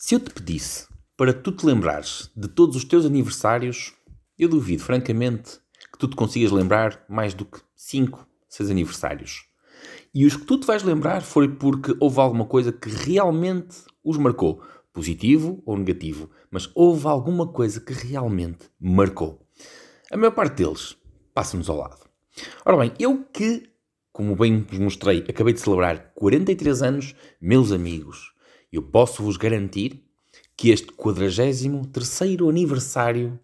Se eu te pedisse para tu te lembrares de todos os teus aniversários, eu duvido, francamente, que tu te consigas lembrar mais do que 5, 6 aniversários. E os que tu te vais lembrar foi porque houve alguma coisa que realmente os marcou, positivo ou negativo, mas houve alguma coisa que realmente marcou. A maior parte deles passa-nos ao lado. Ora bem, eu que, como bem vos mostrei, acabei de celebrar 43 anos, meus amigos, eu posso vos garantir que este 43 aniversário,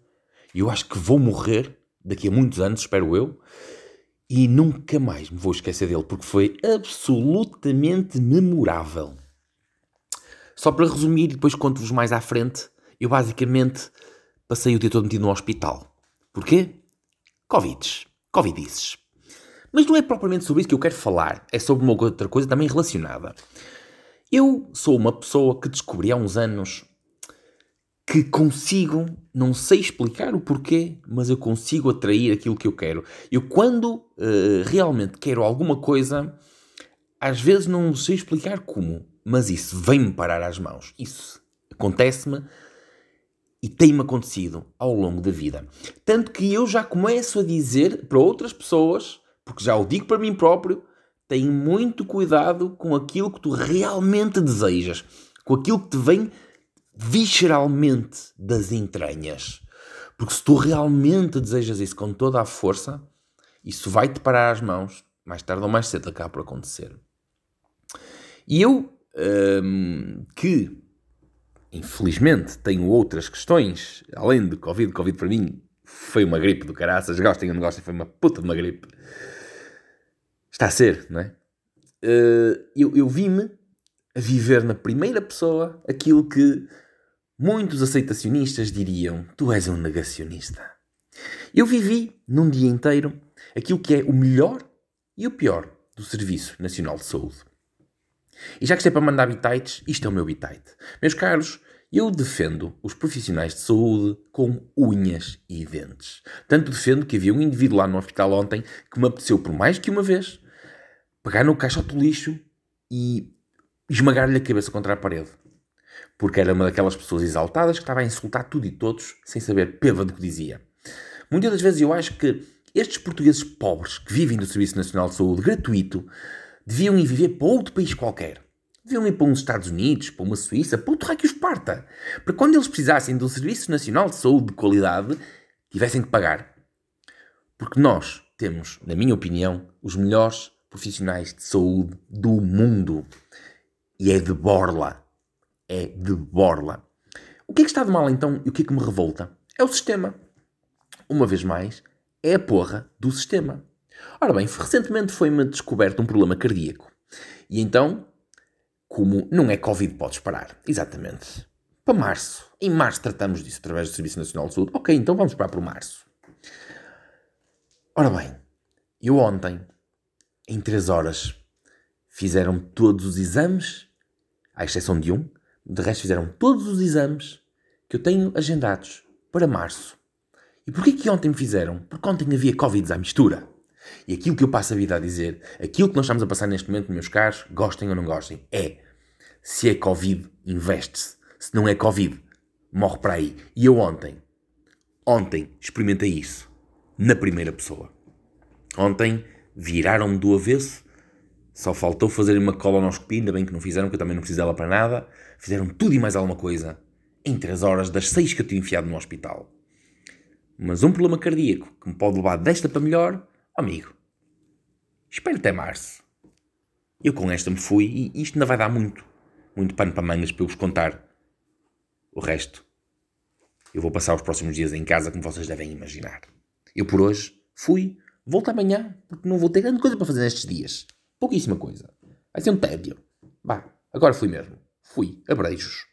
eu acho que vou morrer daqui a muitos anos, espero eu, e nunca mais me vou esquecer dele, porque foi absolutamente memorável. Só para resumir, depois conto-vos mais à frente, eu basicamente passei o dia todo metido no hospital. Porquê? Covids. Covidices. Mas não é propriamente sobre isso que eu quero falar, é sobre uma outra coisa também relacionada. Eu sou uma pessoa que descobri há uns anos que consigo, não sei explicar o porquê, mas eu consigo atrair aquilo que eu quero. Eu, quando uh, realmente quero alguma coisa, às vezes não sei explicar como, mas isso vem-me parar às mãos. Isso acontece-me e tem-me acontecido ao longo da vida. Tanto que eu já começo a dizer para outras pessoas, porque já o digo para mim próprio, tem muito cuidado com aquilo que tu realmente desejas, com aquilo que te vem visceralmente das entranhas. Porque se tu realmente desejas isso com toda a força, isso vai te parar as mãos, mais tarde ou mais cedo acaba por acontecer. E eu, hum, que infelizmente tenho outras questões, além de Covid, Covid para mim foi uma gripe do caraças, gostem ou não gostem, foi uma puta de uma gripe está a ser, não é? Uh, eu, eu vi-me a viver na primeira pessoa aquilo que muitos aceitacionistas diriam: tu és um negacionista. Eu vivi num dia inteiro aquilo que é o melhor e o pior do Serviço Nacional de Saúde. E já que isto é para mandar bitites, isto é o meu bitite. Meus caros, eu defendo os profissionais de saúde com unhas e dentes. Tanto defendo que havia um indivíduo lá no hospital ontem que me apeteceu por mais que uma vez pegar no caixote do lixo e esmagar-lhe a cabeça contra a parede. Porque era uma daquelas pessoas exaltadas que estava a insultar tudo e todos sem saber peva do que dizia. Muitas das vezes eu acho que estes portugueses pobres que vivem do Serviço Nacional de Saúde gratuito deviam ir viver para outro país qualquer. Deviam ir para uns Estados Unidos, para uma Suíça, para outro raio que os parta. Para quando eles precisassem de um Serviço Nacional de Saúde de qualidade, tivessem que pagar. Porque nós temos, na minha opinião, os melhores profissionais de saúde do mundo. E é de borla. É de borla. O que é que está de mal então e o que é que me revolta? É o sistema. Uma vez mais, é a porra do sistema. Ora bem, recentemente foi-me descoberto um problema cardíaco. E então, como não é Covid, podes parar. Exatamente. Para março. Em março tratamos disso através do Serviço Nacional de Saúde. Ok, então vamos para, para março. Ora bem, eu ontem em 3 horas fizeram todos os exames, à exceção de um, de resto fizeram todos os exames que eu tenho agendados para março. E porquê que ontem me fizeram? Porque ontem havia Covid à mistura. E aquilo que eu passo a vida a dizer, aquilo que nós estamos a passar neste momento, meus caros, gostem ou não gostem, é se é Covid, investe-se. Se não é Covid, morre para aí. E eu ontem, ontem experimentei isso na primeira pessoa. Ontem viraram-me do avesso. Só faltou fazer uma colonoscopia, ainda bem que não fizeram, que eu também não preciso dela para nada. Fizeram tudo e mais alguma coisa em 3 horas das 6 que eu tinha enfiado no hospital. Mas um problema cardíaco que me pode levar desta para melhor, amigo, espero até março. Eu com esta me fui e isto ainda vai dar muito, muito pano para mangas para eu vos contar o resto. Eu vou passar os próximos dias em casa, como vocês devem imaginar. Eu por hoje fui, Volto amanhã, porque não vou ter grande coisa para fazer nestes dias. Pouquíssima coisa. Vai ser um tédio. Vá, agora fui mesmo. Fui. Abreijos.